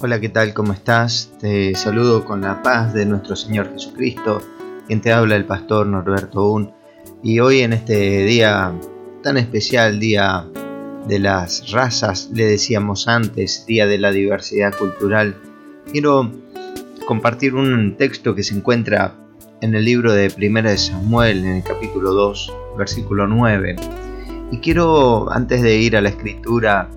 Hola, ¿qué tal? ¿Cómo estás? Te saludo con la paz de nuestro Señor Jesucristo, quien te habla el pastor Norberto Un. Y hoy en este día tan especial, día de las razas, le decíamos antes, día de la diversidad cultural, quiero compartir un texto que se encuentra en el libro de Primera de Samuel, en el capítulo 2, versículo 9. Y quiero, antes de ir a la escritura,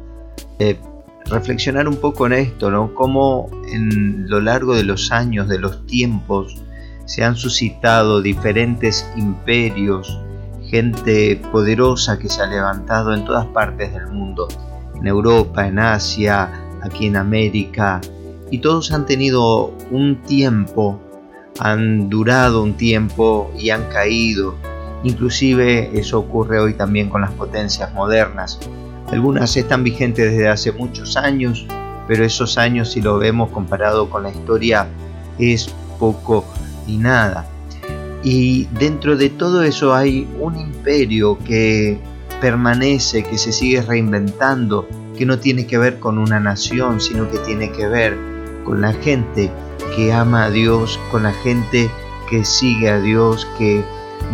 eh, reflexionar un poco en esto, ¿no? Cómo en lo largo de los años, de los tiempos, se han suscitado diferentes imperios, gente poderosa que se ha levantado en todas partes del mundo, en Europa, en Asia, aquí en América, y todos han tenido un tiempo, han durado un tiempo y han caído. Inclusive eso ocurre hoy también con las potencias modernas. Algunas están vigentes desde hace muchos años, pero esos años si lo vemos comparado con la historia es poco y nada. Y dentro de todo eso hay un imperio que permanece, que se sigue reinventando, que no tiene que ver con una nación, sino que tiene que ver con la gente que ama a Dios, con la gente que sigue a Dios, que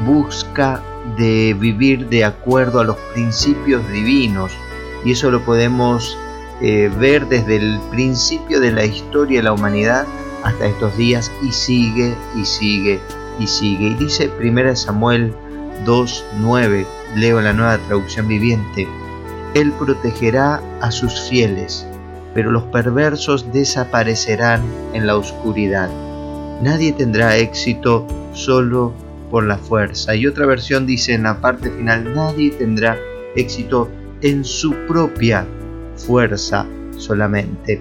busca de vivir de acuerdo a los principios divinos y eso lo podemos eh, ver desde el principio de la historia de la humanidad hasta estos días y sigue y sigue y sigue. Y dice 1 Samuel 2.9, leo la nueva traducción viviente, Él protegerá a sus fieles, pero los perversos desaparecerán en la oscuridad. Nadie tendrá éxito solo por la fuerza. Y otra versión dice en la parte final, nadie tendrá éxito en su propia fuerza solamente.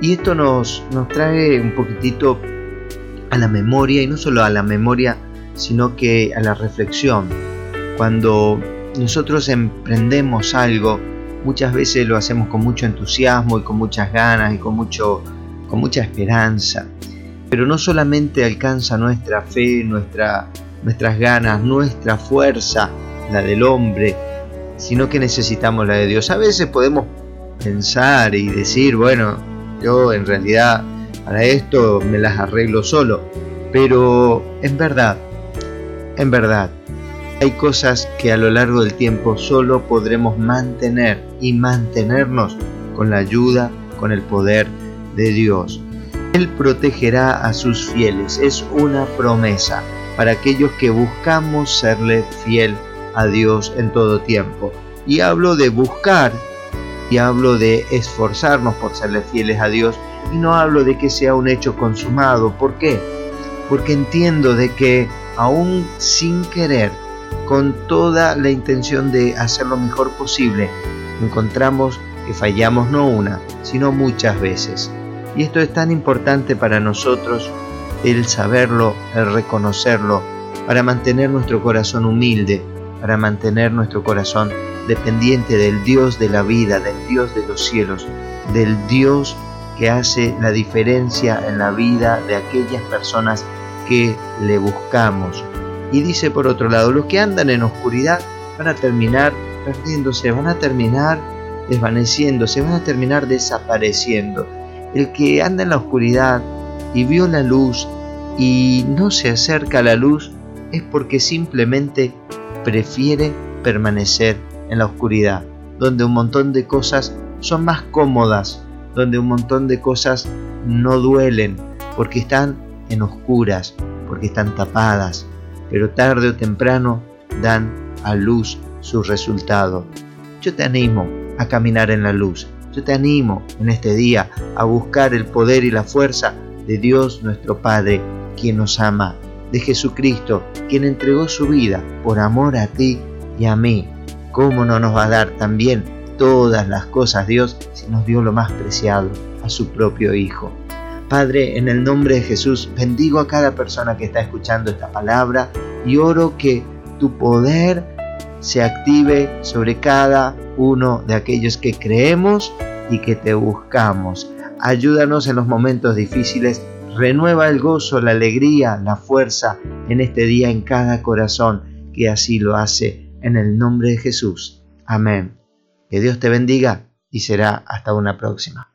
Y esto nos, nos trae un poquitito a la memoria, y no solo a la memoria, sino que a la reflexión. Cuando nosotros emprendemos algo, muchas veces lo hacemos con mucho entusiasmo y con muchas ganas y con, mucho, con mucha esperanza. Pero no solamente alcanza nuestra fe, nuestra, nuestras ganas, nuestra fuerza, la del hombre, sino que necesitamos la de Dios. A veces podemos pensar y decir, bueno, yo en realidad para esto me las arreglo solo, pero en verdad, en verdad, hay cosas que a lo largo del tiempo solo podremos mantener y mantenernos con la ayuda, con el poder de Dios. Él protegerá a sus fieles, es una promesa para aquellos que buscamos serle fiel a Dios en todo tiempo. Y hablo de buscar y hablo de esforzarnos por serle fieles a Dios y no hablo de que sea un hecho consumado. ¿Por qué? Porque entiendo de que aún sin querer, con toda la intención de hacer lo mejor posible, encontramos que fallamos no una, sino muchas veces. Y esto es tan importante para nosotros, el saberlo, el reconocerlo, para mantener nuestro corazón humilde, para mantener nuestro corazón dependiente del Dios de la vida, del Dios de los cielos, del Dios que hace la diferencia en la vida de aquellas personas que le buscamos. Y dice por otro lado, los que andan en oscuridad van a terminar perdiéndose, van a terminar desvaneciéndose, van a terminar desapareciendo. El que anda en la oscuridad y vio la luz y no se acerca a la luz es porque simplemente prefiere permanecer en la oscuridad, donde un montón de cosas son más cómodas, donde un montón de cosas no duelen, porque están en oscuras, porque están tapadas, pero tarde o temprano dan a luz su resultado. Yo te animo a caminar en la luz, yo te animo en este día a buscar el poder y la fuerza de Dios nuestro Padre, quien nos ama de Jesucristo, quien entregó su vida por amor a ti y a mí. ¿Cómo no nos va a dar también todas las cosas Dios si nos dio lo más preciado, a su propio Hijo? Padre, en el nombre de Jesús, bendigo a cada persona que está escuchando esta palabra y oro que tu poder se active sobre cada uno de aquellos que creemos y que te buscamos. Ayúdanos en los momentos difíciles Renueva el gozo, la alegría, la fuerza en este día en cada corazón que así lo hace en el nombre de Jesús. Amén. Que Dios te bendiga y será hasta una próxima.